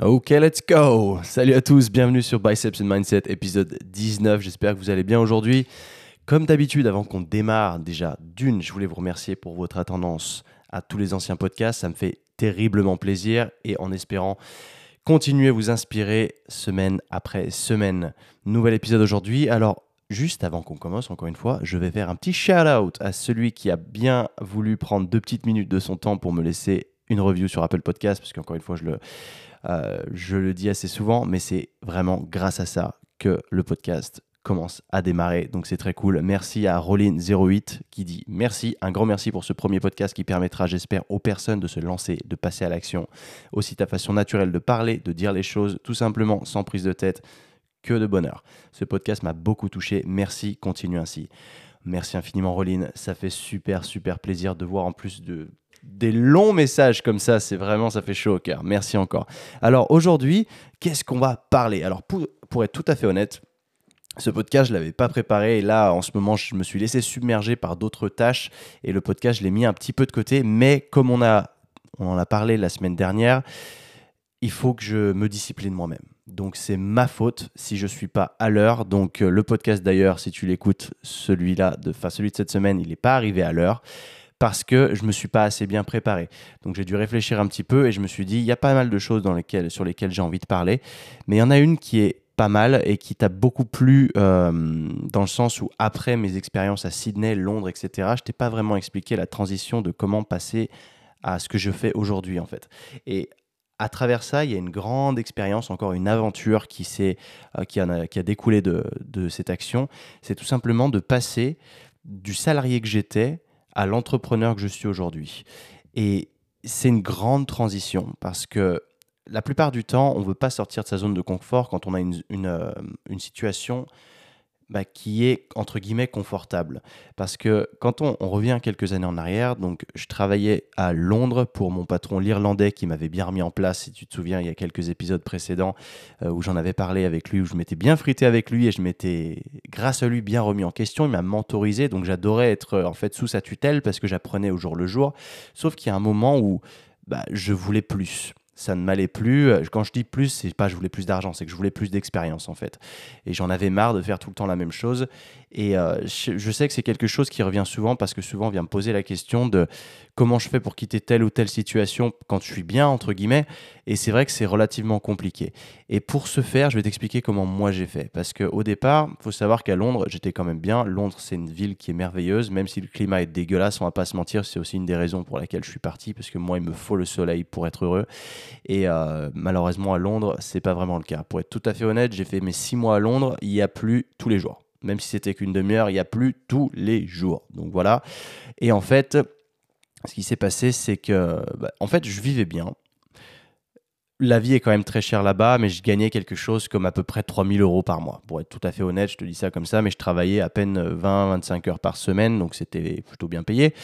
Ok, let's go. Salut à tous, bienvenue sur Biceps and Mindset, épisode 19. J'espère que vous allez bien aujourd'hui. Comme d'habitude, avant qu'on démarre, déjà, d'une, je voulais vous remercier pour votre attendance à tous les anciens podcasts. Ça me fait terriblement plaisir et en espérant continuer à vous inspirer semaine après semaine. Nouvel épisode aujourd'hui. Alors, juste avant qu'on commence, encore une fois, je vais faire un petit shout-out à celui qui a bien voulu prendre deux petites minutes de son temps pour me laisser une review sur Apple Podcast, parce qu'encore une fois, je le, euh, je le dis assez souvent, mais c'est vraiment grâce à ça que le podcast commence à démarrer. Donc c'est très cool. Merci à Rolin08 qui dit merci, un grand merci pour ce premier podcast qui permettra, j'espère, aux personnes de se lancer, de passer à l'action. Aussi ta façon naturelle de parler, de dire les choses, tout simplement sans prise de tête, que de bonheur. Ce podcast m'a beaucoup touché. Merci, continue ainsi. Merci infiniment Rolin, ça fait super super plaisir de voir en plus de des longs messages comme ça, c'est vraiment, ça fait chaud au cœur. Merci encore. Alors aujourd'hui, qu'est-ce qu'on va parler? Alors pour, être tout à fait honnête, ce podcast, je l'avais pas préparé et là, en ce moment, je me suis laissé submerger par d'autres tâches et le podcast, je l'ai mis un petit peu de côté. Mais comme on, a, on en a parlé la semaine dernière, il faut que je me discipline moi-même. Donc c'est ma faute si je ne suis pas à l'heure. Donc euh, le podcast d'ailleurs, si tu l'écoutes, celui-là, celui de cette semaine, il n'est pas arrivé à l'heure parce que je ne me suis pas assez bien préparé. Donc j'ai dû réfléchir un petit peu et je me suis dit, il y a pas mal de choses sur lesquelles j'ai envie de parler, mais il y en a une qui est pas mal et qui t'a beaucoup plu euh, dans le sens où après mes expériences à Sydney, Londres, etc., je t'ai pas vraiment expliqué la transition de comment passer à ce que je fais aujourd'hui en fait. Et à travers ça, il y a une grande expérience, encore une aventure qui, euh, qui, a, découlé de cette action. C'est tout simplement de passer du salarié que j'étais à l'entrepreneur que je suis aujourd'hui. Et c'est une grande transition parce que la plupart du temps, on ne veut pas sortir de sa zone de confort quand on a une, une, euh, une situation bah, qui est entre guillemets confortable. Parce que quand on, revient quelques années en arrière, donc je travaillais à Londres pour mon patron l'Irlandais qui m'avait bien remis en place, si tu te souviens, il y a quelques épisodes précédents euh, où j'en avais parlé avec lui, où je m'étais bien frité avec lui et je m'étais, grâce à lui, bien remis en question. Il m'a mentorisé, donc j'adorais être euh, en fait sous sa tutelle parce que j'apprenais au jour le jour. Sauf qu'il y a un moment où bah, je voulais plus ça ne m'allait plus. Quand je dis plus, c'est pas je voulais plus d'argent, c'est que je voulais plus d'expérience en fait. Et j'en avais marre de faire tout le temps la même chose. Et euh, je, sais que c'est quelque chose qui revient souvent parce que souvent on vient me poser la question de comment je fais pour quitter telle ou telle situation quand je suis bien, entre guillemets. Et c'est vrai que c'est relativement compliqué. Et pour ce faire, je vais t'expliquer comment moi j'ai fait. Parce qu'au départ, il faut savoir qu'à Londres, j'étais quand même bien. Londres, c'est une ville qui est merveilleuse, même si le climat est dégueulasse, on va pas se mentir. C'est aussi une des raisons pour laquelle je suis parti, parce que moi, il me faut le soleil pour être heureux. Et euh, malheureusement, à Londres, c'est pas vraiment le cas. Pour être tout à fait honnête, j'ai fait mes six mois à Londres, il y a plus tous les jours même si c'était qu'une demi-heure, il n'y a plus tous les jours. Donc voilà. Et en fait, ce qui s'est passé, c'est que, bah, en fait, je vivais bien. La vie est quand même très chère là-bas, mais je gagnais quelque chose comme à peu près 3000 euros par mois. Pour être tout à fait honnête, je te dis ça comme ça, mais je travaillais à peine 20-25 heures par semaine, donc c'était plutôt bien payé.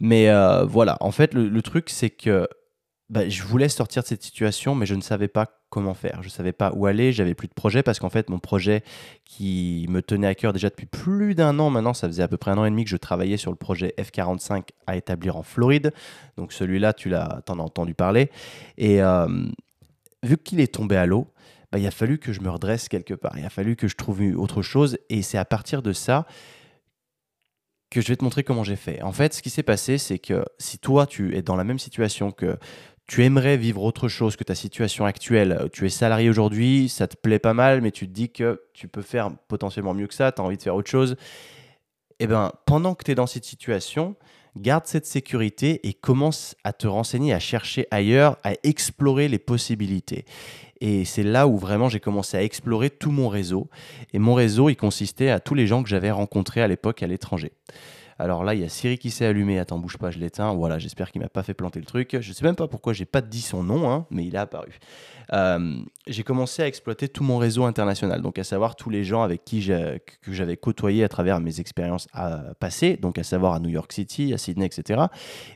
Mais euh, voilà, en fait, le truc, c'est que bah, je voulais sortir de cette situation, mais je ne savais pas comment faire. Je ne savais pas où aller, j'avais plus de projet parce qu'en fait, mon projet qui me tenait à cœur déjà depuis plus d'un an maintenant, ça faisait à peu près un an et demi que je travaillais sur le projet F45 à établir en Floride. Donc celui-là, tu l'as, en as entendu parler. Et euh, vu qu'il est tombé à l'eau, bah, il a fallu que je me redresse quelque part. Il a fallu que je trouve autre chose. Et c'est à partir de ça que je vais te montrer comment j'ai fait. En fait, ce qui s'est passé, c'est que si toi, tu es dans la même situation que tu aimerais vivre autre chose que ta situation actuelle, tu es salarié aujourd'hui, ça te plaît pas mal, mais tu te dis que tu peux faire potentiellement mieux que ça, tu as envie de faire autre chose, eh ben, pendant que tu es dans cette situation, garde cette sécurité et commence à te renseigner, à chercher ailleurs, à explorer les possibilités. Et c'est là où vraiment j'ai commencé à explorer tout mon réseau. Et mon réseau, il consistait à tous les gens que j'avais rencontrés à l'époque à l'étranger. Alors là, il y a Siri qui s'est allumé. Attends, bouge pas, je l'éteins. Voilà, j'espère qu'il m'a pas fait planter le truc. Je sais même pas pourquoi j'ai pas dit son nom, hein, mais il est apparu. Euh, j'ai commencé à exploiter tout mon réseau international, donc à savoir tous les gens avec qui que j'avais côtoyé à travers mes expériences passées, donc à savoir à New York City, à Sydney, etc.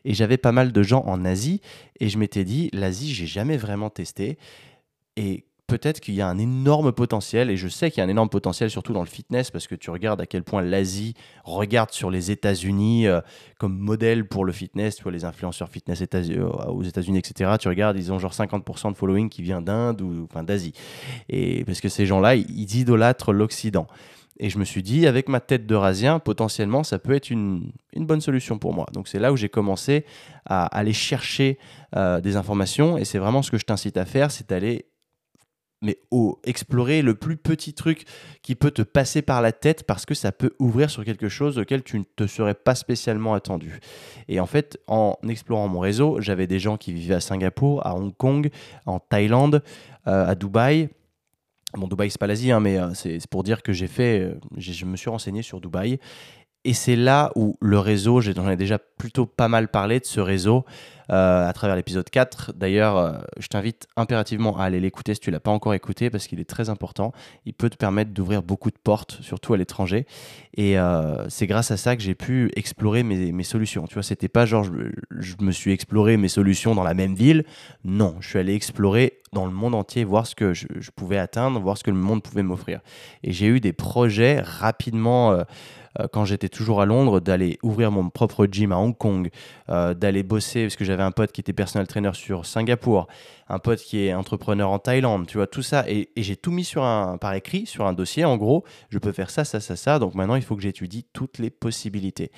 Et j'avais pas mal de gens en Asie, et je m'étais dit, l'Asie, j'ai jamais vraiment testé. Et peut-être qu'il y a un énorme potentiel, et je sais qu'il y a un énorme potentiel, surtout dans le fitness, parce que tu regardes à quel point l'Asie regarde sur les États-Unis euh, comme modèle pour le fitness, tu vois, les influenceurs fitness euh, aux États-Unis, etc. Tu regardes, ils ont genre 50% de following qui vient d'Inde ou enfin, d'Asie. Et parce que ces gens-là, ils idolâtrent l'Occident. Et je me suis dit, avec ma tête de rasien, potentiellement, ça peut être une, une bonne solution pour moi. Donc c'est là où j'ai commencé à aller chercher euh, des informations. Et c'est vraiment ce que je t'incite à faire, c'est d'aller mais au, explorer le plus petit truc qui peut te passer par la tête parce que ça peut ouvrir sur quelque chose auquel tu ne te serais pas spécialement attendu. Et en fait, en explorant mon réseau, j'avais des gens qui vivaient à Singapour, à Hong Kong, en Thaïlande, euh, à Dubaï, Bon, Dubaï, c'est pas l'Asie, hein, mais euh, c'est pour dire que j'ai fait, euh, je me suis renseigné sur Dubaï. Et c'est là où le réseau, j'en ai déjà plutôt pas mal parlé de ce réseau, euh, à travers l'épisode 4. D'ailleurs, euh, je t'invite impérativement à aller l'écouter si tu l'as pas encore écouté parce qu'il est très important. Il peut te permettre d'ouvrir beaucoup de portes, surtout à l'étranger. Et euh, c'est grâce à ça que j'ai pu explorer mes, solutions. Tu vois, c'était pas genre je, me suis exploré mes solutions dans la même ville. Non, je suis allé explorer dans le monde entier, voir ce que je, pouvais atteindre, voir ce que le monde pouvait m'offrir. Et j'ai eu des projets rapidement quand j'étais toujours à Londres, d'aller ouvrir mon propre gym à Hong Kong, euh, d'aller bosser, parce que j'avais un pote qui était personal trainer sur Singapour, un pote qui est entrepreneur en Thaïlande, tu vois, tout ça. Et, j'ai tout mis sur un, par écrit, sur un dossier. En gros, je peux faire ça, ça, ça, ça. Donc maintenant, il faut que j'étudie toutes les possibilités.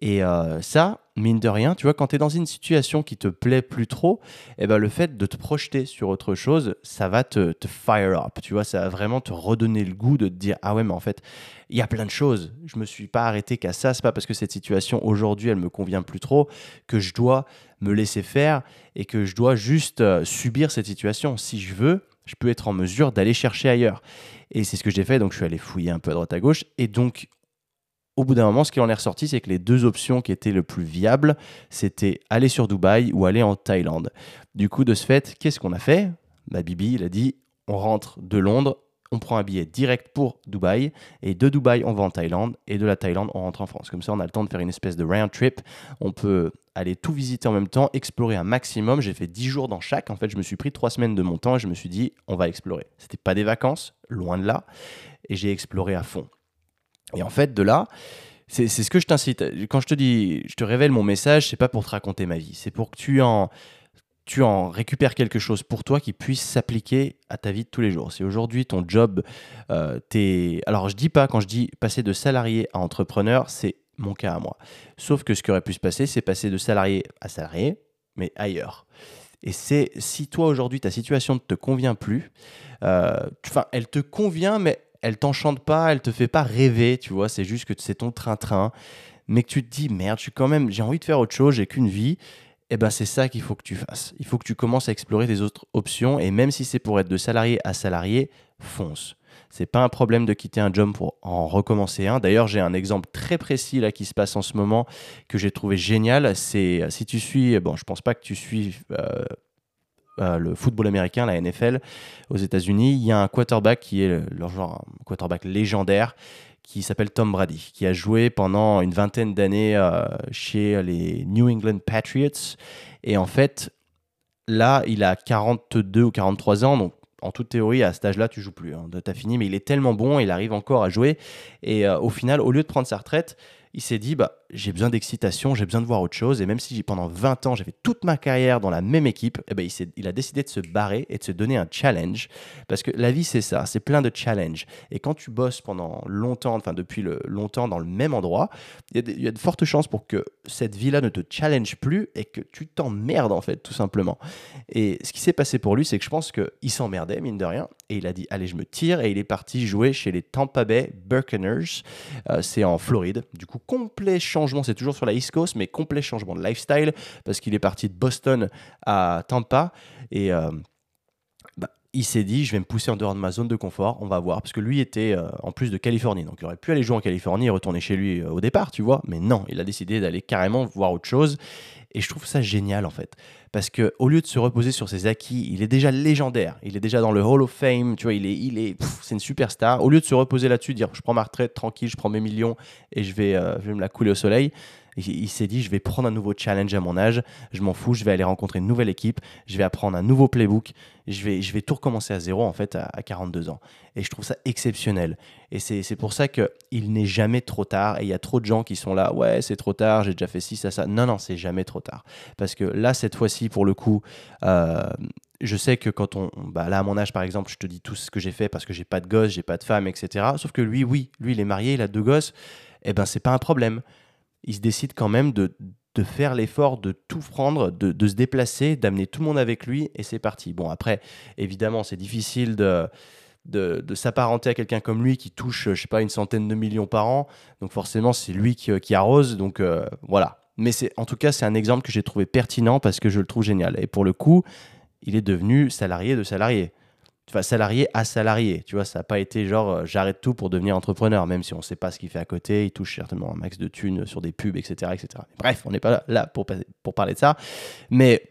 Et euh, ça, mine de rien, tu vois, quand tu es dans une situation qui te plaît plus trop, eh ben, le fait de te projeter sur autre chose, ça va te, te fire up, tu vois, ça va vraiment te redonner le goût de te dire, ah ouais, mais en fait, il y a plein de choses. Je me suis pas arrêté qu'à ça. C'est pas parce que cette situation aujourd'hui, elle me convient plus trop que je dois me laisser faire et que je dois juste euh, subir cette situation. Si je veux, je peux être en mesure d'aller chercher ailleurs. Et c'est ce que j'ai fait. Donc, je suis allé fouiller un peu à droite à gauche. Et donc, au bout d'un moment, ce qui en est ressorti, c'est que les deux options qui étaient le plus viables, c'était aller sur Dubaï ou aller en Thaïlande. Du coup, de ce fait, qu'est-ce qu'on a fait? Bah, Bibi, il a dit on rentre de Londres, on prend un billet direct pour Dubaï, et de Dubaï, on va en Thaïlande, et de la Thaïlande, on rentre en France. Comme ça, on a le temps de faire une espèce de round trip. On peut aller tout visiter en même temps, explorer un maximum. J'ai fait 10 jours dans chaque. En fait, je me suis pris 3 semaines de mon temps et je me suis dit, on va explorer. C'était pas des vacances, loin de là, et j'ai exploré à fond. Et en fait, de là, c'est ce que je t'incite. Quand je te dis, je te révèle mon message, c'est pas pour te raconter ma vie, c'est pour que tu en tu en récupères quelque chose pour toi qui puisse s'appliquer à ta vie de tous les jours. Si aujourd'hui ton job, euh, t'es... Alors je dis pas, quand je dis passer de salarié à entrepreneur, c'est mon cas à moi. Sauf que ce qui aurait pu se passer, c'est passer de salarié à salarié, mais ailleurs. Et c'est si toi aujourd'hui ta situation ne te convient plus, euh, enfin elle te convient, mais elle t'enchante pas, elle te fait pas rêver, tu vois, c'est juste que c'est ton train-train, mais que tu te dis merde, quand même, j'ai envie de faire autre chose, j'ai qu'une vie, eh ben c'est ça qu'il faut que tu fasses. Il faut que tu commences à explorer des autres options et même si c'est pour être de salarié à salarié, fonce. C'est pas un problème de quitter un job pour en recommencer un. D'ailleurs, j'ai un exemple très précis là qui se passe en ce moment que j'ai trouvé génial. C'est si tu suis, bon, je pense pas que tu suis euh, euh, le football américain, la NFL aux États-Unis. Il y a un quarterback qui est leur genre un quarterback légendaire qui s'appelle Tom Brady, qui a joué pendant une vingtaine d'années euh, chez les New England Patriots. Et en fait, là, il a 42 ou 43 ans, donc en toute théorie, à cet âge-là, tu joues plus. Hein, tu as fini, mais il est tellement bon, il arrive encore à jouer. Et euh, au final, au lieu de prendre sa retraite, il s'est dit bah, j'ai besoin d'excitation, j'ai besoin de voir autre chose. Et même si pendant 20 ans, j'ai fait toute ma carrière dans la même équipe, eh ben, il, a décidé de se barrer et de se donner un challenge. Parce que la vie, c'est ça, c'est plein de challenges. Et quand tu bosses pendant longtemps, enfin depuis le, longtemps dans le même endroit, il y, y, a de fortes chances pour que cette vie-là ne te challenge plus et que tu t'emmerdes, en fait, tout simplement. Et ce qui s'est passé pour lui, c'est que je pense qu'il s'emmerdait, mine de rien. Et il a dit allez, je me tire. Et il est parti jouer chez les Tampa Bay Buccaneers. Euh, c'est en Floride. Du coup, complet changement, c'est toujours sur la East Coast, mais complet changement de lifestyle parce qu'il est parti de Boston à Tampa et euh, il s'est dit je vais me pousser en dehors de ma zone de confort, on va voir parce que lui était euh, en plus de Californie, donc il aurait pu aller jouer en Californie et retourner chez lui euh, au départ, tu vois, mais non, il a décidé d'aller carrément voir autre chose Et je trouve ça génial en fait. Parce que au lieu de se reposer sur ses acquis, il est déjà légendaire. Il est déjà dans le Hall of Fame. Tu vois, il est, il est, c'est une superstar. Au lieu de se reposer là-dessus, dire je prends ma retraite tranquille, je prends mes millions et je vais, euh, je vais me la couler au soleil il s'est dit, je vais prendre un nouveau challenge à mon âge, je m'en fous, je vais aller rencontrer une nouvelle équipe, je vais apprendre un nouveau playbook, je vais, je vais tout recommencer à zéro en fait à, 42 ans. Et je trouve ça exceptionnel. Et c'est pour ça qu'il n'est jamais trop tard. Et il y a trop de gens qui sont là, ouais, c'est trop tard, j'ai déjà fait ci, ça, ça. Non, non, c'est jamais trop tard. Parce que là, cette fois-ci, pour le coup, euh, je sais que quand on, bah là à mon âge par exemple, je te dis tout ce que j'ai fait parce que j'ai pas de gosse, j'ai pas de femme, etc. Sauf que lui, oui, lui il est marié, il a deux gosses. et eh ben c'est pas un problème il se décide quand même de, faire l'effort de tout prendre, de, se déplacer, d'amener tout le monde avec lui, et c'est parti. Bon, après, évidemment, c'est difficile de, de, s'apparenter à quelqu'un comme lui qui touche, je sais pas, une centaine de millions par an. Donc forcément, c'est lui qui, arrose. Donc euh, voilà. Mais c'est, en tout cas, c'est un exemple que j'ai trouvé pertinent parce que je le trouve génial. Et pour le coup, il est devenu salarié de salarié enfin, salarié à salarié. Tu vois, ça n'a pas été genre euh, j'arrête tout pour devenir entrepreneur, même si on ne sait pas ce qu'il fait à côté. Il touche certainement un max de thunes sur des pubs, etc. etc. Bref, on n'est pas là pour, pour parler de ça. Mais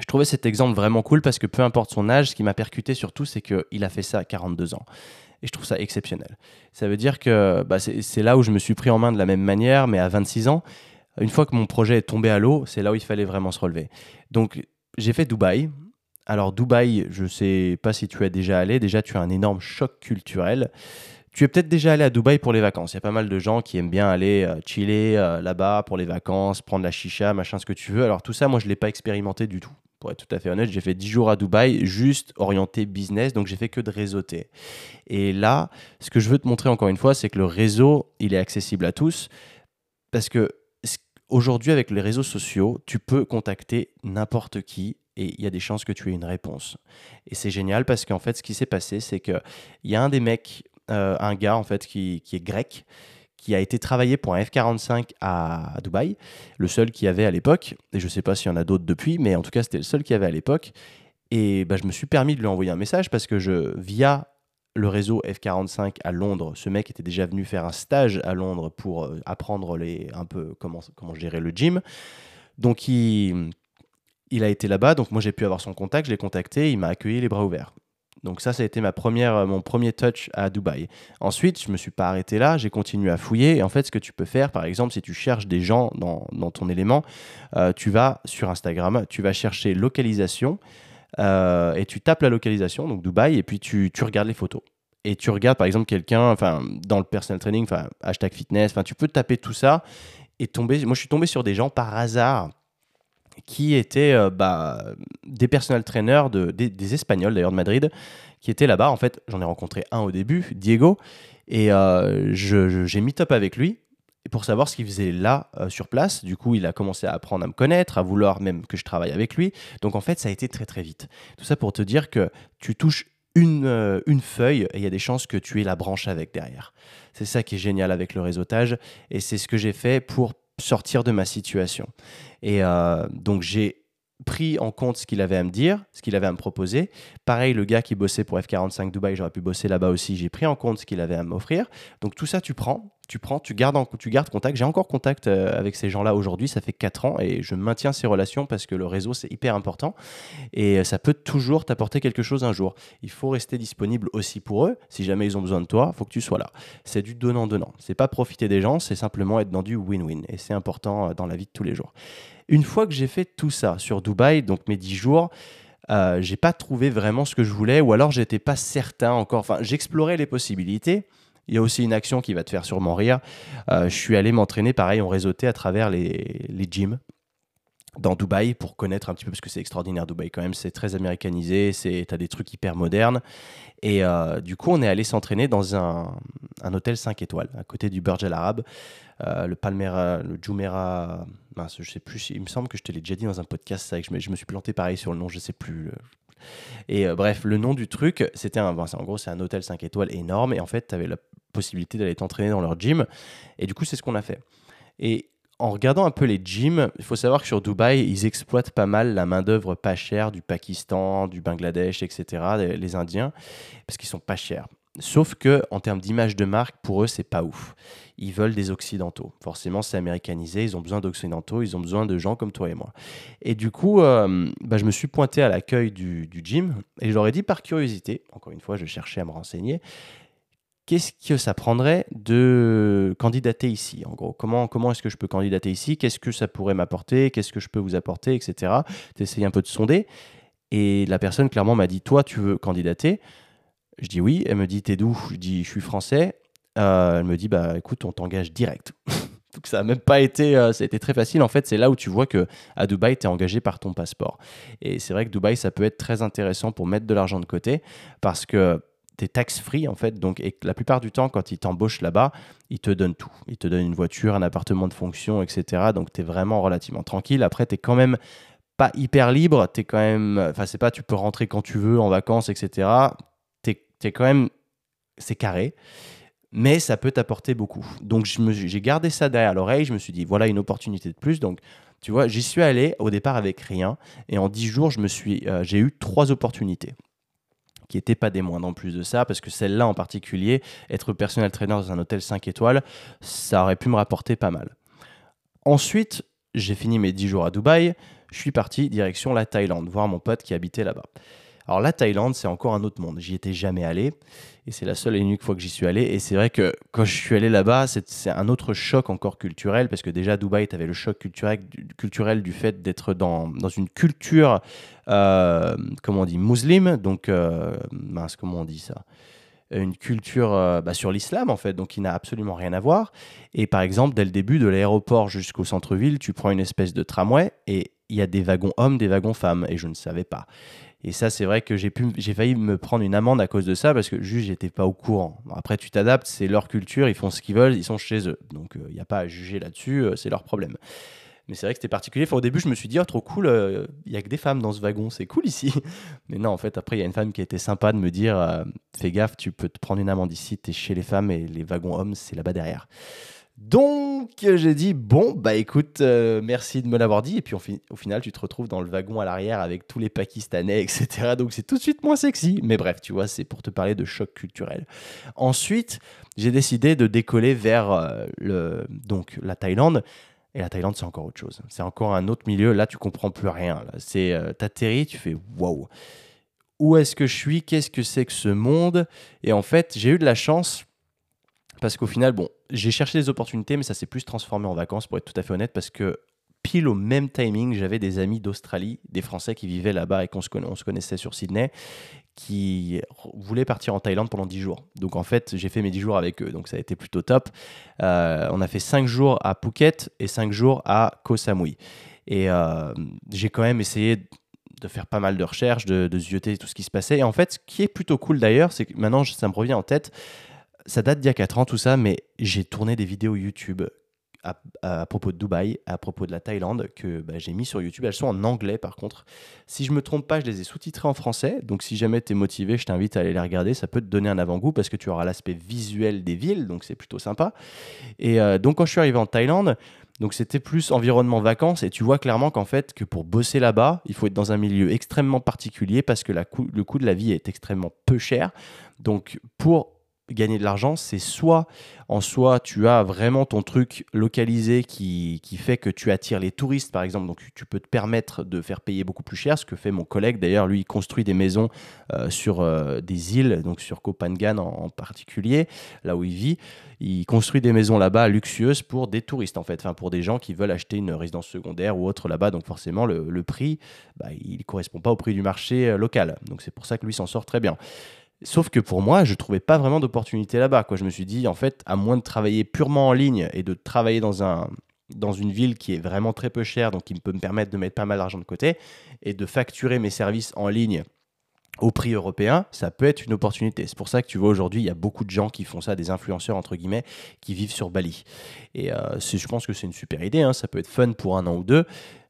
je trouvais cet exemple vraiment cool parce que peu importe son âge, ce qui m'a percuté surtout, c'est qu'il a fait ça à 42 ans. Et je trouve ça exceptionnel. Ça veut dire que bah, c'est là où je me suis pris en main de la même manière, mais à 26 ans. Une fois que mon projet est tombé à l'eau, c'est là où il fallait vraiment se relever. Donc, j'ai fait Dubaï, alors Dubaï, je ne sais pas si tu es déjà allé, déjà tu as un énorme choc culturel. Tu es peut-être déjà allé à Dubaï pour les vacances. Il y a pas mal de gens qui aiment bien aller euh, chiller euh, là-bas pour les vacances, prendre la chicha, machin, ce que tu veux. Alors tout ça, moi, je ne l'ai pas expérimenté du tout. Pour être tout à fait honnête, j'ai fait 10 jours à Dubaï, juste orienté business, donc j'ai fait que de réseauter. Et là, ce que je veux te montrer encore une fois, c'est que le réseau, il est accessible à tous. Parce que aujourd'hui, avec les réseaux sociaux, tu peux contacter n'importe qui et il y a des chances que tu aies une réponse. Et c'est génial parce qu'en fait, ce qui s'est passé, c'est qu'il y a un des mecs, euh, un gars en fait qui, est grec, qui a été travaillé pour un F-45 à, Dubaï, le seul qu'il y avait à l'époque, et je ne sais pas s'il y en a d'autres depuis, mais en tout cas, c'était le seul qu'il y avait à l'époque. Et bah, je me suis permis de lui envoyer un message parce que je, via le réseau F45 à Londres, ce mec était déjà venu faire un stage à Londres pour euh, apprendre les, un peu comment, comment gérer le gym. Donc il, il a été là-bas, donc moi j'ai pu avoir son contact, je l'ai contacté, il m'a accueilli les bras ouverts. Donc ça, ça a été ma première, euh, mon premier touch à Dubaï. Ensuite, je me suis pas arrêté là, j'ai continué à fouiller. Et en fait, ce que tu peux faire, par exemple, si tu cherches des gens dans, ton élément, euh, tu vas sur Instagram, tu vas chercher localisation euh, et tu tapes la localisation, donc Dubaï, et puis tu, tu regardes les photos. Et tu regardes par exemple quelqu'un, dans le personal training, hashtag fitness, tu peux taper tout ça et tomber. Moi, je suis tombé sur des gens par hasard qui étaient euh, bah, des personal trainers, de, des, Espagnols d'ailleurs de Madrid, qui étaient là-bas. En fait, j'en ai rencontré un au début, Diego, et euh, j'ai mis top avec lui pour savoir ce qu'il faisait là euh, sur place. Du coup, il a commencé à apprendre à me connaître, à vouloir même que je travaille avec lui. Donc en fait, ça a été très très vite. Tout ça pour te dire que tu touches une, une feuille et il y a des chances que tu aies la branche avec derrière. C'est ça qui est génial avec le réseautage et c'est ce que j'ai fait pour sortir de ma situation. Et euh, donc j'ai pris en compte ce qu'il avait à me dire, ce qu'il avait à me proposer. Pareil, le gars qui bossait pour F45 Dubaï, j'aurais pu bosser là-bas aussi, j'ai pris en compte ce qu'il avait à m'offrir. Donc tout ça, tu prends, tu prends, tu gardes, tu gardes contact. J'ai encore contact euh, avec ces gens-là aujourd'hui, ça fait 4 ans et je maintiens ces relations parce que le réseau, c'est hyper important et euh, ça peut toujours t'apporter quelque chose un jour. Il faut rester disponible aussi pour eux. Si jamais ils ont besoin de toi, il faut que tu sois là. C'est du donnant-donnant. C'est pas profiter des gens, c'est simplement être dans du win-win et c'est important euh, dans la vie de tous les jours. Une fois que j'ai fait tout ça sur Dubaï, donc mes 10 jours, euh, j'ai pas trouvé vraiment ce que je voulais ou alors j'étais pas certain encore. Enfin, j'explorais les possibilités. Il y a aussi une action qui va te faire sûrement rire. Euh, je suis allé m'entraîner, pareil, en réseauté à travers les, les gyms dans Dubaï pour connaître un petit peu, parce que c'est extraordinaire Dubaï quand même, c'est très américanisé, tu as des trucs hyper modernes. Et euh, du coup, on est allé s'entraîner dans un, un, hôtel 5 étoiles, à côté du Burj Al Arab, euh, le Palmera, le Jumeirah, mince, je sais plus, il me semble que je te l'ai déjà dit dans un podcast, ça, que je me, je me suis planté pareil sur le nom, je sais plus. Et euh, bref, le nom du truc, c'était un, en gros, c'est un hôtel 5 étoiles énorme. Et en fait, tu avais la possibilité d'aller t'entraîner dans leur gym. Et du coup, c'est ce qu'on a fait. Et en regardant un peu les gyms, il faut savoir que sur Dubaï, ils exploitent pas mal la main-d'œuvre pas chère du Pakistan, du Bangladesh, etc., les Indiens, parce qu'ils sont pas chers. Sauf que en termes d'image de marque, pour eux, c'est pas ouf. Ils veulent des occidentaux. Forcément, c'est américanisé. Ils ont besoin d'occidentaux. Ils ont besoin de gens comme toi et moi. Et du coup, euh, bah, je me suis pointé à l'accueil du, du, gym et je leur ai dit par curiosité. Encore une fois, je cherchais à me renseigner. Qu'est-ce que ça prendrait de candidater ici En gros, comment, comment est-ce que je peux candidater ici? Qu'est-ce que ça pourrait m'apporter? Qu'est-ce que je peux vous apporter? Etc. D'essayer un peu de sonder. Et la personne, clairement, m'a dit Toi, tu veux candidater Je dis oui. Elle me dit T'es d'où? Je dis Je suis français. Euh, elle me dit Bah écoute, on t'engage direct. Donc ça n'a même pas été, euh, très facile. En fait, c'est là où tu vois que à Dubaï, tu es engagé par ton passeport. Et c'est vrai que Dubaï, ça peut être très intéressant pour mettre de l'argent de côté parce que tu es tax-free en fait. Donc, et la plupart du temps, quand ils t'embauchent là-bas, ils te donnent tout. Ils te donnent une voiture, un appartement de fonction, etc. Donc, tu es vraiment relativement tranquille. Après, tu es quand même pas hyper libre. Tu es quand même. Enfin, c'est pas tu peux rentrer quand tu veux en vacances, etc. Es, quand même. C'est carré mais ça peut t'apporter beaucoup. Donc j'ai gardé ça derrière l'oreille, je me suis dit, voilà une opportunité de plus. Donc tu vois, j'y suis allé au départ avec rien, et en dix jours, euh, j'ai eu trois opportunités qui n'étaient pas des moindres en plus de ça, parce que celle-là en particulier, être personnel trainer dans un hôtel 5 étoiles, ça aurait pu me rapporter pas mal. Ensuite, j'ai fini mes dix jours à Dubaï, je suis parti direction la Thaïlande, voir mon pote qui habitait là-bas. Alors la Thaïlande, c'est encore un autre monde. J'y étais jamais allé. Et c'est la seule et unique fois que j'y suis allé. Et c'est vrai que quand je suis allé là-bas, c'est un autre choc encore culturel. Parce que déjà, Dubaï, tu avais le choc culturel, culturel du fait d'être dans, dans, une culture, euh, comment on dit, musulmane. Donc, euh, mince, comment on dit ça? Une culture euh, bah, sur l'islam en fait, donc qui n'a absolument rien à voir. Et par exemple, dès le début de l'aéroport jusqu'au centre-ville, tu prends une espèce de tramway et il y a des wagons hommes, des wagons femmes, et je ne savais pas. Et ça, c'est vrai que j'ai pu, j'ai failli me prendre une amende à cause de ça parce que juste j'étais pas au courant. Après, tu t'adaptes, c'est leur culture, ils font ce qu'ils veulent, ils sont chez eux. Donc, il euh, n'y a pas à juger là-dessus, euh, c'est leur problème. Mais c'est vrai que c'était particulier. au début, je me suis dit, oh, trop cool, il euh, n'y a que des femmes dans ce wagon, c'est cool ici. Mais non, en fait, après, il y a une femme qui a été sympa de me dire, fais gaffe, tu peux te prendre une amende ici, tu es chez les femmes et les wagons hommes, c'est là-bas derrière. Donc j'ai dit bon bah écoute euh, merci de me l'avoir dit. Et puis au final tu te retrouves dans le wagon à l'arrière avec tous les Pakistanais etc donc c'est tout de suite moins sexy. Mais bref tu vois c'est pour te parler de choc culturel. Ensuite j'ai décidé de décoller vers euh, le donc la Thaïlande. Et la Thaïlande c'est encore autre chose. C'est encore un autre milieu. Là tu comprends plus rien c'est euh, t'atterris tu fais waouh. Où est-ce que je suis? Qu'est-ce que c'est que ce monde? Et en fait j'ai eu de la chance parce qu'au final, bon, j'ai cherché des opportunités, mais ça s'est plus transformé en vacances, pour être tout à fait honnête, parce que pile au même timing, j'avais des amis d'Australie, des Français qui vivaient là-bas et qu'on se, connaissait sur Sydney, qui voulaient partir en Thaïlande pendant 10 jours. Donc en fait, j'ai fait mes 10 jours avec eux, donc ça a été plutôt top. Euh, on a fait 5 jours à Phuket et 5 jours à Koh Samui. Et euh, j'ai quand même essayé de faire pas mal de recherches, de, de zioter tout ce qui se passait. Et en fait, ce qui est plutôt cool d'ailleurs, c'est que maintenant, ça me revient en tête, ça date d'il y a 4 ans, tout ça, mais j'ai tourné des vidéos YouTube à, propos de Dubaï, à propos de la Thaïlande, que bah, j'ai mis sur YouTube. Elles sont en anglais par contre. Si je me trompe pas, je les ai sous-titrées en français. Donc si jamais tu es motivé, je t'invite à aller les regarder. Ça peut te donner un avant-goût parce que tu auras l'aspect visuel des villes, donc c'est plutôt sympa. Et euh, donc quand je suis arrivé en Thaïlande, donc c'était plus environnement vacances et tu vois clairement qu'en fait que pour bosser là-bas, il faut être dans un milieu extrêmement particulier parce que le coût de la vie est extrêmement peu cher. Donc pour gagner de l'argent, c'est soit en soi tu as vraiment ton truc localisé qui, qui, fait que tu attires les touristes par exemple, donc tu peux te permettre de faire payer beaucoup plus cher, ce que fait mon collègue. D'ailleurs, lui il construit des maisons euh, sur euh, des îles, donc sur Kopangan en, particulier, là où il vit, il construit des maisons là-bas luxueuses pour des touristes en fait, enfin pour des gens qui veulent acheter une résidence secondaire ou autre là-bas, donc forcément le, le prix, bah, il ne correspond pas au prix du marché euh, local, donc c'est pour ça que lui s'en sort très bien. Sauf que pour moi, je ne trouvais pas vraiment d'opportunité là-bas. Je me suis dit, en fait, à moins de travailler purement en ligne et de travailler dans, un, dans une ville qui est vraiment très peu chère, donc qui peut me permettre de mettre pas mal d'argent de côté, et de facturer mes services en ligne au prix européen, ça peut être une opportunité. C'est pour ça que tu vois aujourd'hui, il y a beaucoup de gens qui font ça, des influenceurs entre guillemets, qui vivent sur Bali. Et euh, je pense que c'est une super idée, hein. ça peut être fun pour un an ou deux,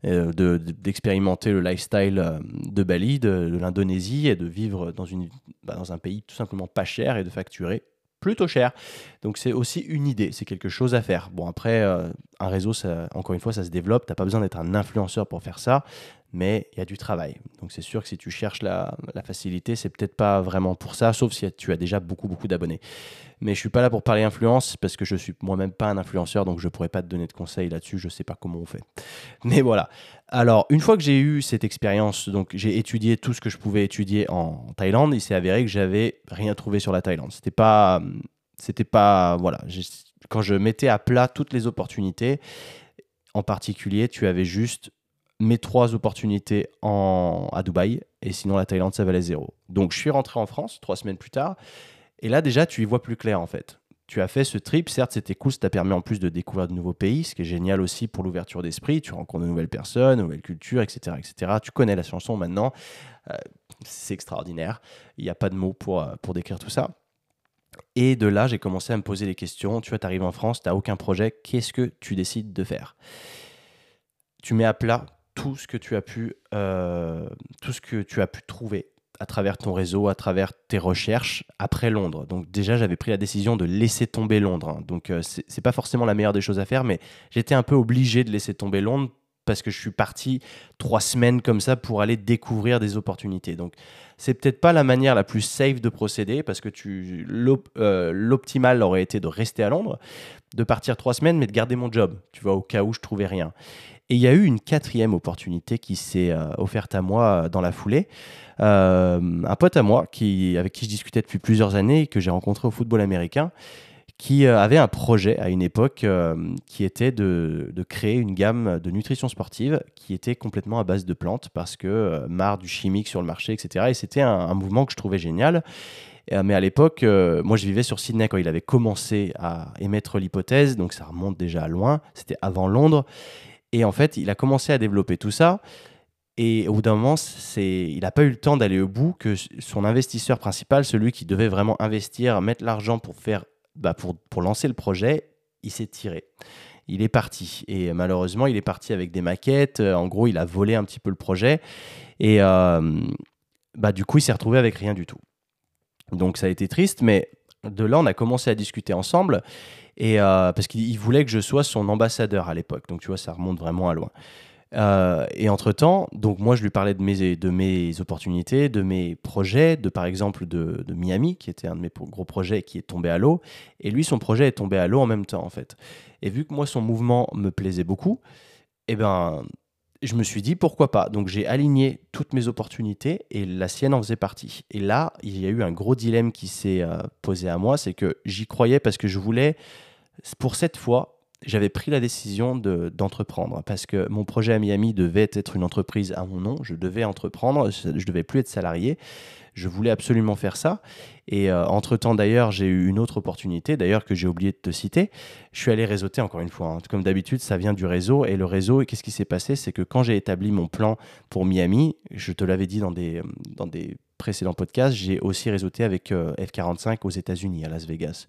euh, d'expérimenter le lifestyle euh, de Bali, de, l'Indonésie, et de vivre dans, une, bah, dans un pays tout simplement pas cher et de facturer plutôt cher. Donc c'est aussi une idée, c'est quelque chose à faire. Bon après, un réseau, ça, encore une fois, ça se développe, tu n'as pas besoin d'être un influenceur pour faire ça. Mais il y a du travail. Donc c'est sûr que si tu cherches la, facilité, c'est peut-être pas vraiment pour ça, sauf si tu as déjà beaucoup, beaucoup d'abonnés. Mais je suis pas là pour parler influence parce que je suis moi-même pas un influenceur, donc je pourrais pas te donner de conseils là-dessus. Je sais pas comment on fait. Mais voilà. Alors une fois que j'ai eu cette expérience, donc j'ai étudié tout ce que je pouvais étudier en Thaïlande. Il s'est avéré que j'avais rien trouvé sur la Thaïlande. C'était pas, c'était pas, voilà. Quand je mettais à plat toutes les opportunités, en particulier, tu avais juste mes trois opportunités en, à Dubaï, et sinon la Thaïlande, ça valait zéro. Donc je suis rentré en France trois semaines plus tard, et là déjà, tu y vois plus clair en fait. Tu as fait ce trip, certes c'était cool, ça t'a permis en plus de découvrir de nouveaux pays, ce qui est génial aussi pour l'ouverture d'esprit, tu rencontres de nouvelles personnes, de nouvelles cultures, etc. etc. Tu connais la chanson maintenant, euh, c'est extraordinaire, il n'y a pas de mots pour, euh, pour décrire tout ça. Et de là, j'ai commencé à me poser des questions. Tu vois, tu arrives en France, tu n'as aucun projet, qu'est-ce que tu décides de faire? Tu mets à plat tout ce que tu as pu, euh, tout ce que tu as pu trouver à travers ton réseau, à travers tes recherches après Londres. Donc déjà, j'avais pris la décision de laisser tomber Londres. Hein. Donc euh, ce c'est pas forcément la meilleure des choses à faire, mais j'étais un peu obligé de laisser tomber Londres parce que je suis parti trois semaines comme ça pour aller découvrir des opportunités. Donc c'est peut-être pas la manière la plus safe de procéder parce que euh, l'optimal aurait été de rester à Londres, de partir trois semaines, mais de garder mon job. Tu vois, au cas où je trouvais rien. Et il y a eu une quatrième opportunité qui s'est euh, offerte à moi euh, dans la foulée. Euh, un pote à moi avec qui je discutais depuis plusieurs années que j'ai rencontré au football américain, qui avait un projet à une époque qui était de, créer une gamme de nutrition sportive qui était complètement à base de plantes parce que marre du chimique sur le marché, etc. Et c'était un, mouvement que je trouvais génial. Mais à l'époque, moi je vivais sur Sydney quand il avait commencé à émettre l'hypothèse, donc ça remonte déjà loin, c'était avant Londres. Et en fait, il a commencé à développer tout ça. Et au bout d'un moment, il n'a pas eu le temps d'aller au bout que son investisseur principal, celui qui devait vraiment investir, mettre l'argent pour, bah lancer le projet, il s'est tiré. Il est parti. Et malheureusement, il est parti avec des maquettes. En gros, il a volé un petit peu le projet. Et euh, bah, du coup, il s'est retrouvé avec rien du tout. Donc ça a été triste, mais de là, on a commencé à discuter ensemble. Et, euh, parce qu'il voulait que je sois son ambassadeur à l'époque. Donc, tu vois, ça remonte vraiment à loin. Euh, et entre-temps, donc moi, je lui parlais de mes, de mes opportunités, de mes projets, de par exemple de, Miami, qui était un de mes gros projets qui est tombé à l'eau. Et lui, son projet est tombé à l'eau en même temps, en fait. Et vu que moi, son mouvement me plaisait beaucoup, eh ben, je me suis dit pourquoi pas? Donc j'ai aligné toutes mes opportunités et la sienne en faisait partie. Et là, il y a eu un gros dilemme qui s'est euh, posé à moi, c'est que j'y croyais parce que je voulais pour cette fois, j'avais pris la décision d'entreprendre parce que mon projet à Miami devait être une entreprise à mon nom. Je devais entreprendre, je devais plus être salarié. Je voulais absolument faire ça. Et euh, entre-temps, d'ailleurs, j'ai eu une autre opportunité, d'ailleurs, que j'ai oublié de te citer. Je suis allé réseauter encore une fois. Hein. Comme d'habitude, ça vient du réseau. Et le réseau, qu'est-ce qui s'est passé? C'est que quand j'ai établi mon plan pour Miami, je te l'avais dit dans des, dans des précédents podcasts, j'ai aussi réseauté avec euh, F45 aux États-Unis, à Las Vegas.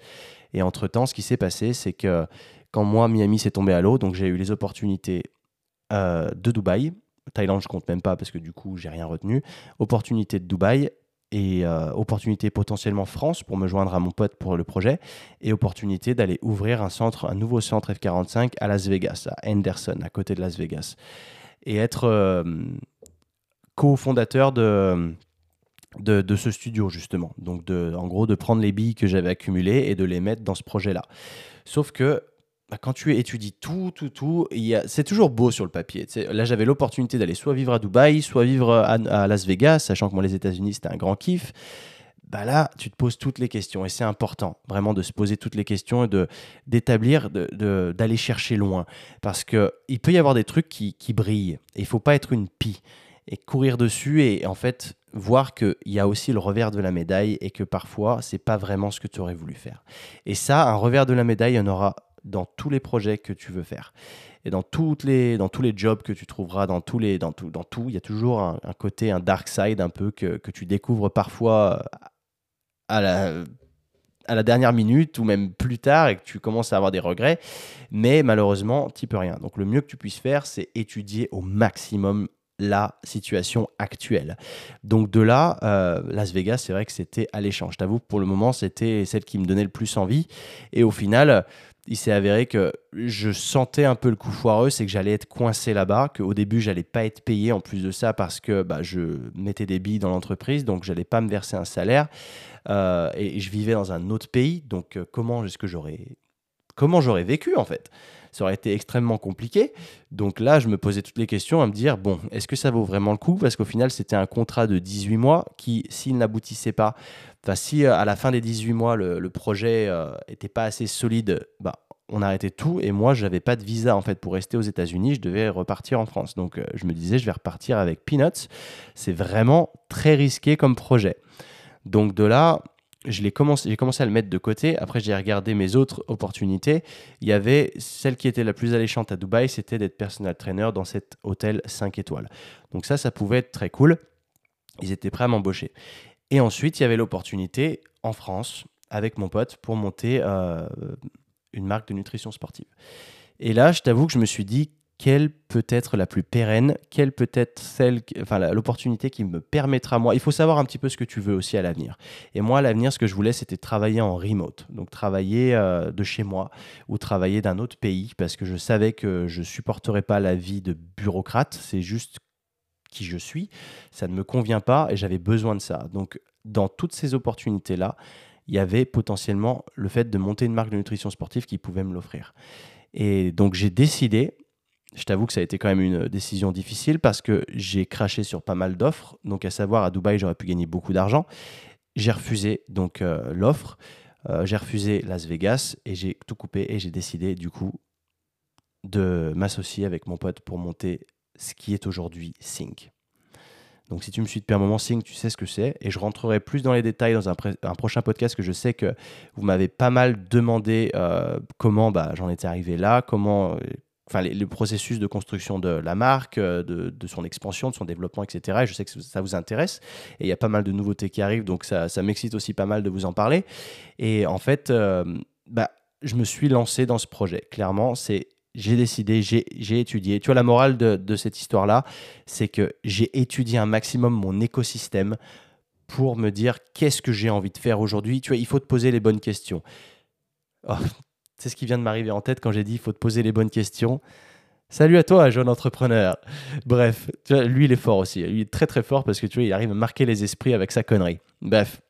Et entre-temps, ce qui s'est passé, c'est que quand moi, Miami s'est tombé à l'eau, donc j'ai eu les opportunités euh, de Dubaï. Thaïlande, je compte même pas parce que du coup, j'ai rien retenu. Opportunité de Dubaï et euh, opportunité potentiellement France pour me joindre à mon pote pour le projet et opportunité d'aller ouvrir un centre, un nouveau centre F45 à Las Vegas, à Henderson, à côté de Las Vegas, et être euh, cofondateur de de, ce studio justement. Donc de, en gros de prendre les billes que j'avais accumulées et de les mettre dans ce projet-là. Sauf que bah, quand tu étudies tout, tout, tout, c'est toujours beau sur le papier. là, j'avais l'opportunité d'aller soit vivre à Dubaï, soit vivre à, Las Vegas, sachant que moi, les États-Unis, c'était un grand kiff. Bah là, tu te poses toutes les questions et c'est important vraiment de se poser toutes les questions et de d'établir, d'aller chercher loin parce que il peut y avoir des trucs qui, qui brillent. Il faut pas être une pie et courir dessus et en fait voir qu'il y a aussi le revers de la médaille et que parfois c'est pas vraiment ce que tu aurais voulu faire. Et ça, un revers de la médaille, il y en aura dans tous les projets que tu veux faire. Et dans, toutes les, dans tous les jobs que tu trouveras, dans, tous les, dans, tout, dans tout, il y a toujours un, côté, un dark side un peu que, que tu découvres parfois à la, à la dernière minute ou même plus tard et que tu commences à avoir des regrets. Mais malheureusement, tu peux rien. Donc le mieux que tu puisses faire, c'est étudier au maximum la situation actuelle. Donc de là, euh, Las Vegas, c'est vrai que c'était alléchant. Je t'avoue pour le moment, c'était celle qui me donnait le plus envie. Et au final, il s'est avéré que je sentais un peu le coup foireux, c'est que j'allais être coincé là-bas, qu'au début, j'allais pas être payé en plus de ça parce que bah, je mettais des billes dans l'entreprise, donc j'allais pas me verser un salaire. Euh, et, je vivais dans un autre pays, donc euh, comment est-ce que j'aurais comment j'aurais vécu en fait? Ça aurait été extrêmement compliqué. Donc là, je me posais toutes les questions à me dire, bon, est-ce que ça vaut vraiment le coup? Parce qu'au final, c'était un contrat de 18 mois qui, s'il n'aboutissait pas, enfin, si à la fin des 18 mois, le, projet n'était pas assez solide, bah, on arrêtait tout et moi j'avais pas de visa en fait pour rester aux États-Unis, je devais repartir en France. Donc euh, je me disais je vais repartir avec Peanuts. C'est vraiment très risqué comme projet. Donc de là, j'ai commencé, à le mettre de côté. Après, j'ai regardé mes autres opportunités. Il y avait celle qui était la plus alléchante à Dubaï, c'était d'être personal trainer dans cet hôtel 5 étoiles. Donc ça, ça pouvait être très cool. Ils étaient prêts à m'embaucher. Et ensuite, il y avait l'opportunité en France avec mon pote pour monter euh, une marque de nutrition sportive. Et là, je t'avoue que je me suis dit, quelle peut être la plus pérenne, quelle peut être celle, enfin l'opportunité qui me permettra moi. Il faut savoir un petit peu ce que tu veux aussi à l'avenir. Et moi, à l'avenir, ce que je voulais, c'était travailler en remote, donc travailler euh, de chez moi ou travailler d'un autre pays, parce que je savais que je supporterais pas la vie de bureaucrate. C'est juste qui je suis, ça ne me convient pas et j'avais besoin de ça. Donc, dans toutes ces opportunités là, il y avait potentiellement le fait de monter une marque de nutrition sportive qui pouvait me l'offrir. Et donc j'ai décidé, je t'avoue que ça a été quand même une décision difficile parce que j'ai craché sur pas mal d'offres. Donc, à savoir, à Dubaï, j'aurais pu gagner beaucoup d'argent. J'ai refusé donc euh, l'offre. Euh, j'ai refusé Las Vegas et j'ai tout coupé et j'ai décidé du coup de m'associer avec mon pote pour monter ce qui est aujourd'hui Sync. Donc si tu me suis depuis un moment, Sync, tu sais ce que c'est. Et je rentrerai plus dans les détails dans un, prochain podcast que je sais que vous m'avez pas mal demandé euh, comment bah, j'en étais arrivé là, comment enfin, le processus de construction de la marque, euh, de, son expansion, de son développement, etc. Et je sais que ça vous intéresse. Et il y a pas mal de nouveautés qui arrivent, donc ça, ça m'excite aussi pas mal de vous en parler. Et en fait, euh, bah, je me suis lancé dans ce projet. Clairement, c'est j'ai décidé, j'ai étudié. Tu vois, la morale de, de cette histoire-là, c'est que j'ai étudié un maximum mon écosystème pour me dire qu'est-ce que j'ai envie de faire aujourd'hui. Tu vois, il faut te poser les bonnes questions. Oh, c'est ce qui vient de m'arriver en tête quand j'ai dit il faut te poser les bonnes questions. Salut à toi, jeune entrepreneur. Bref, lui, il est fort aussi. Il est très très fort parce que tu vois, il arrive à marquer les esprits avec sa connerie. Bref,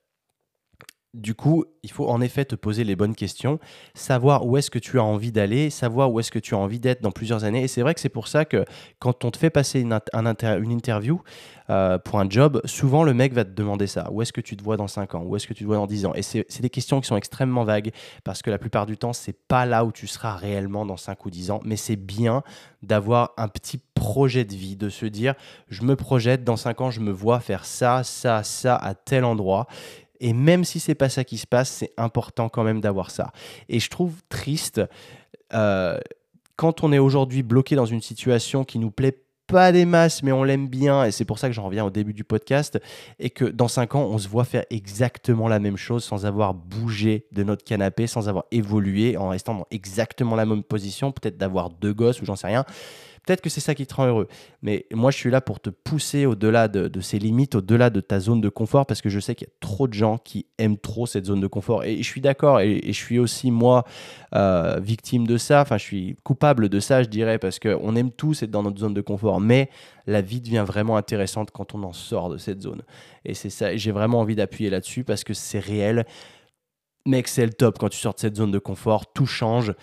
du coup, il faut en effet te poser les bonnes questions, savoir où est-ce que tu as envie d'aller, savoir où est-ce que tu as envie d'être dans plusieurs années. Et c'est vrai que c'est pour ça que quand on te fait passer une, interview euh, pour un job, souvent le mec va te demander ça. Où est-ce que tu te vois dans 5 ans? Où est-ce que tu te vois dans 10 ans? Et c'est des questions qui sont extrêmement vagues parce que la plupart du temps, c'est pas là où tu seras réellement dans 5 ou 10 ans. Mais c'est bien d'avoir un petit projet de vie, de se dire, je me projette, dans 5 ans, je me vois faire ça, ça, ça à tel endroit. Et même si c'est pas ça qui se passe, c'est important quand même d'avoir ça. Et je trouve triste euh, quand on est aujourd'hui bloqué dans une situation qui nous plaît pas des masses, mais on l'aime bien, et c'est pour ça que j'en reviens au début du podcast, et que dans 5 ans, on se voit faire exactement la même chose sans avoir bougé de notre canapé, sans avoir évolué, en restant dans exactement la même position, peut-être d'avoir deux gosses ou j'en sais rien. Peut-être que c'est ça qui te rend heureux. Mais moi, je suis là pour te pousser au-delà de, ces limites, au-delà de ta zone de confort, parce que je sais qu'il y a trop de gens qui aiment trop cette zone de confort. Et je suis d'accord, et, je suis aussi, moi, euh, victime de ça. Enfin, je suis coupable de ça, je dirais, parce qu'on aime tous être dans notre zone de confort. Mais la vie devient vraiment intéressante quand on en sort de cette zone. Et c'est ça, j'ai vraiment envie d'appuyer là-dessus, parce que c'est réel. Mec, c'est le top quand tu sors de cette zone de confort, tout change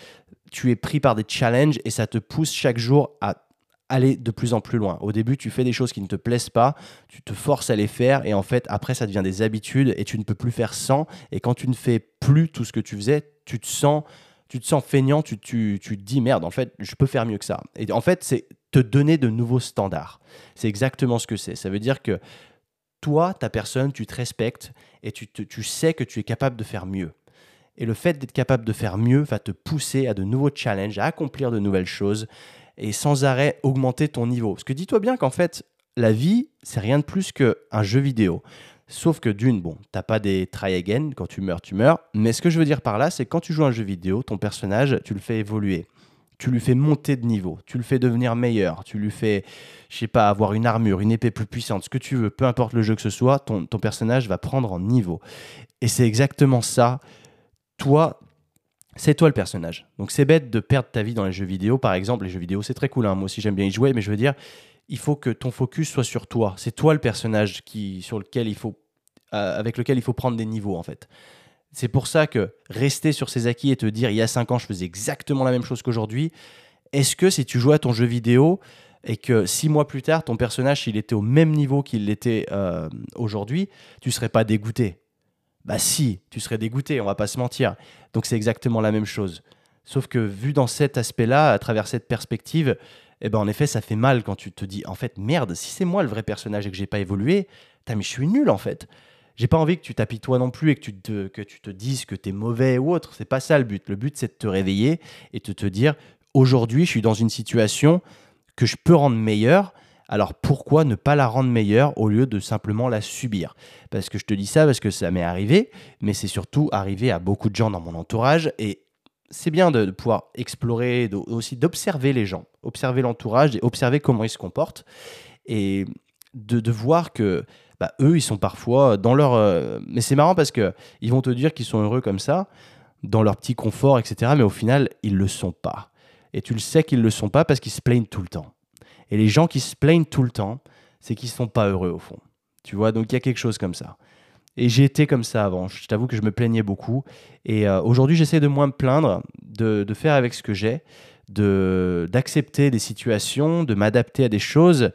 tu es pris par des challenges et ça te pousse chaque jour à aller de plus en plus loin. Au début, tu fais des choses qui ne te plaisent pas, tu te forces à les faire et en fait, après, ça devient des habitudes et tu ne peux plus faire sans. Et quand tu ne fais plus tout ce que tu faisais, tu te sens, tu te sens feignant, tu, tu, tu te dis merde, en fait, je peux faire mieux que ça. Et en fait, c'est te donner de nouveaux standards. C'est exactement ce que c'est. Ça veut dire que toi, ta personne, tu te respectes et tu, tu sais que tu es capable de faire mieux. Et le fait d'être capable de faire mieux va te pousser à de nouveaux challenges, à accomplir de nouvelles choses et sans arrêt augmenter ton niveau. Parce que dis-toi bien qu'en fait, la vie, c'est rien de plus qu'un jeu vidéo. Sauf que d'une, bon, t'as pas des try again, quand tu meurs, tu meurs. Mais ce que je veux dire par là, c'est quand tu joues un jeu vidéo, ton personnage, tu le fais évoluer. Tu lui fais monter de niveau, tu le fais devenir meilleur, tu lui fais, je sais pas, avoir une armure, une épée plus puissante, ce que tu veux, peu importe le jeu que ce soit, ton personnage va prendre en niveau. Et c'est exactement ça toi, c'est toi le personnage. Donc c'est bête de perdre ta vie dans les jeux vidéo, par exemple. Les jeux vidéo, c'est très cool. Hein. Moi aussi, j'aime bien y jouer, mais je veux dire, il faut que ton focus soit sur toi. C'est toi le personnage qui, sur lequel il faut, euh, avec lequel il faut prendre des niveaux, en fait. C'est pour ça que rester sur ses acquis et te dire, il y a 5 ans, je faisais exactement la même chose qu'aujourd'hui. Est-ce que si tu jouais à ton jeu vidéo et que 6 mois plus tard, ton personnage, il était au même niveau qu'il l'était euh, aujourd'hui, tu serais pas dégoûté? Bah si, tu serais dégoûté, on va pas se mentir. Donc c'est exactement la même chose. Sauf que vu dans cet aspect-là, à travers cette perspective, eh ben en effet, ça fait mal quand tu te dis en fait merde, si c'est moi le vrai personnage et que j'ai pas évolué, mais je suis nul en fait. J'ai pas envie que tu t'appuies toi non plus et que tu te, que tu te dises que tu es mauvais ou autre. C'est pas ça le but. Le but c'est de te réveiller et de te dire aujourd'hui, je suis dans une situation que je peux rendre meilleure alors pourquoi ne pas la rendre meilleure au lieu de simplement la subir? Parce que je te dis ça parce que ça m'est arrivé, mais c'est surtout arrivé à beaucoup de gens dans mon entourage et c'est bien de, pouvoir explorer, aussi d'observer les gens, observer l'entourage et observer comment ils se comportent et de, voir que bah, eux, ils sont parfois dans leur... Euh, mais c'est marrant parce que ils vont te dire qu'ils sont heureux comme ça, dans leur petit confort, etc. Mais au final, ils le sont pas. Et tu le sais qu'ils le sont pas parce qu'ils se plaignent tout le temps. Et les gens qui se plaignent tout le temps, c'est qu'ils ne sont pas heureux au fond. Tu vois, donc il y a quelque chose comme ça. Et j'ai été comme ça avant. Je t'avoue que je me plaignais beaucoup. Et euh, aujourd'hui, j'essaie de moins me plaindre, de, faire avec ce que j'ai, de, d'accepter des situations, de m'adapter à des choses,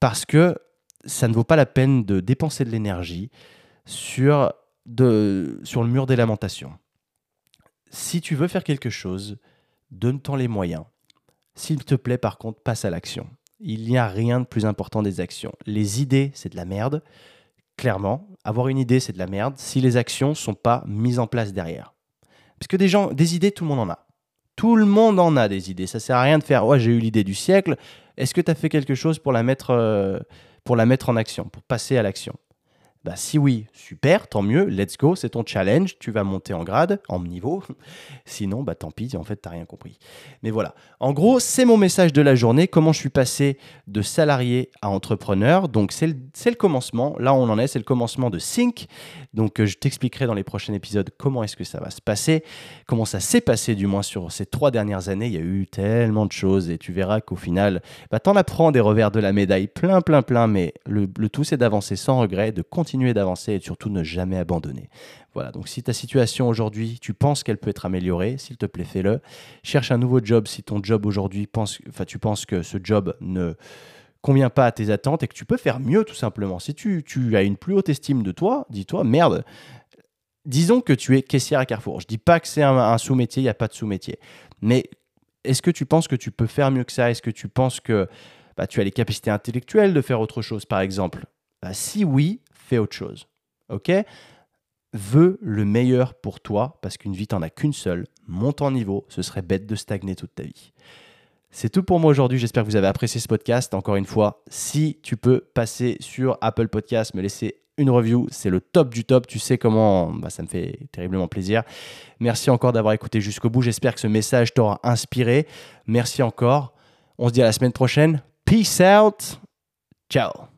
parce que ça ne vaut pas la peine de dépenser de l'énergie sur, de, sur le mur des lamentations. Si tu veux faire quelque chose, donne-t'en les moyens. S'il te plaît, par contre, passe à l'action. Il n'y a rien de plus important des actions. Les idées, c'est de la merde. Clairement, avoir une idée, c'est de la merde si les actions ne sont pas mises en place derrière. Parce que des gens, des idées, tout le monde en a. Tout le monde en a des idées. Ça sert à rien de faire ouais, j'ai eu l'idée du siècle. Est-ce que tu as fait quelque chose euh, pour la mettre en action, pour passer à l'action? Bah, si oui, super, tant mieux, let's go, c'est ton challenge, tu vas monter en grade, en niveau. Sinon, bah tant pis, en fait, t'as rien compris. Mais voilà, en gros, c'est mon message de la journée, comment je suis passé de salarié à entrepreneur. Donc, c'est le, le, commencement, là on en est, c'est le commencement de Sync. Donc, euh, je t'expliquerai dans les prochains épisodes comment est-ce que ça va se passer, comment ça s'est passé du moins sur ces trois dernières années. Il y a eu tellement de choses et tu verras qu'au final, bah, t'en apprends des revers de la médaille, plein, plein, plein, mais le, le tout, c'est d'avancer sans regret, de continuer continuer d'avancer et surtout ne jamais abandonner. Voilà, donc si ta situation aujourd'hui, tu penses qu'elle peut être améliorée, s'il te plaît, fais-le. Cherche un nouveau job si ton job aujourd'hui, pense, tu penses que ce job ne convient pas à tes attentes et que tu peux faire mieux tout simplement. Si tu, tu as une plus haute estime de toi, dis-toi, merde, disons que tu es caissière à Carrefour. Je dis pas que c'est un, sous-métier, il n'y a pas de sous-métier. Mais est-ce que tu penses que tu peux faire mieux que ça? Est-ce que tu penses que bah, tu as les capacités intellectuelles de faire autre chose, par exemple? Bah, Si oui, fais autre chose. Ok? Veux le meilleur pour toi parce qu'une vie, t'en as qu'une seule. Monte en niveau, ce serait bête de stagner toute ta vie. C'est tout pour moi aujourd'hui. J'espère que vous avez apprécié ce podcast. Encore une fois, si tu peux passer sur Apple Podcast, me laisser une review, c'est le top du top. Tu sais comment, bah, ça me fait terriblement plaisir. Merci encore d'avoir écouté jusqu'au bout. J'espère que ce message t'aura inspiré. Merci encore. On se dit à la semaine prochaine. Peace out. Ciao.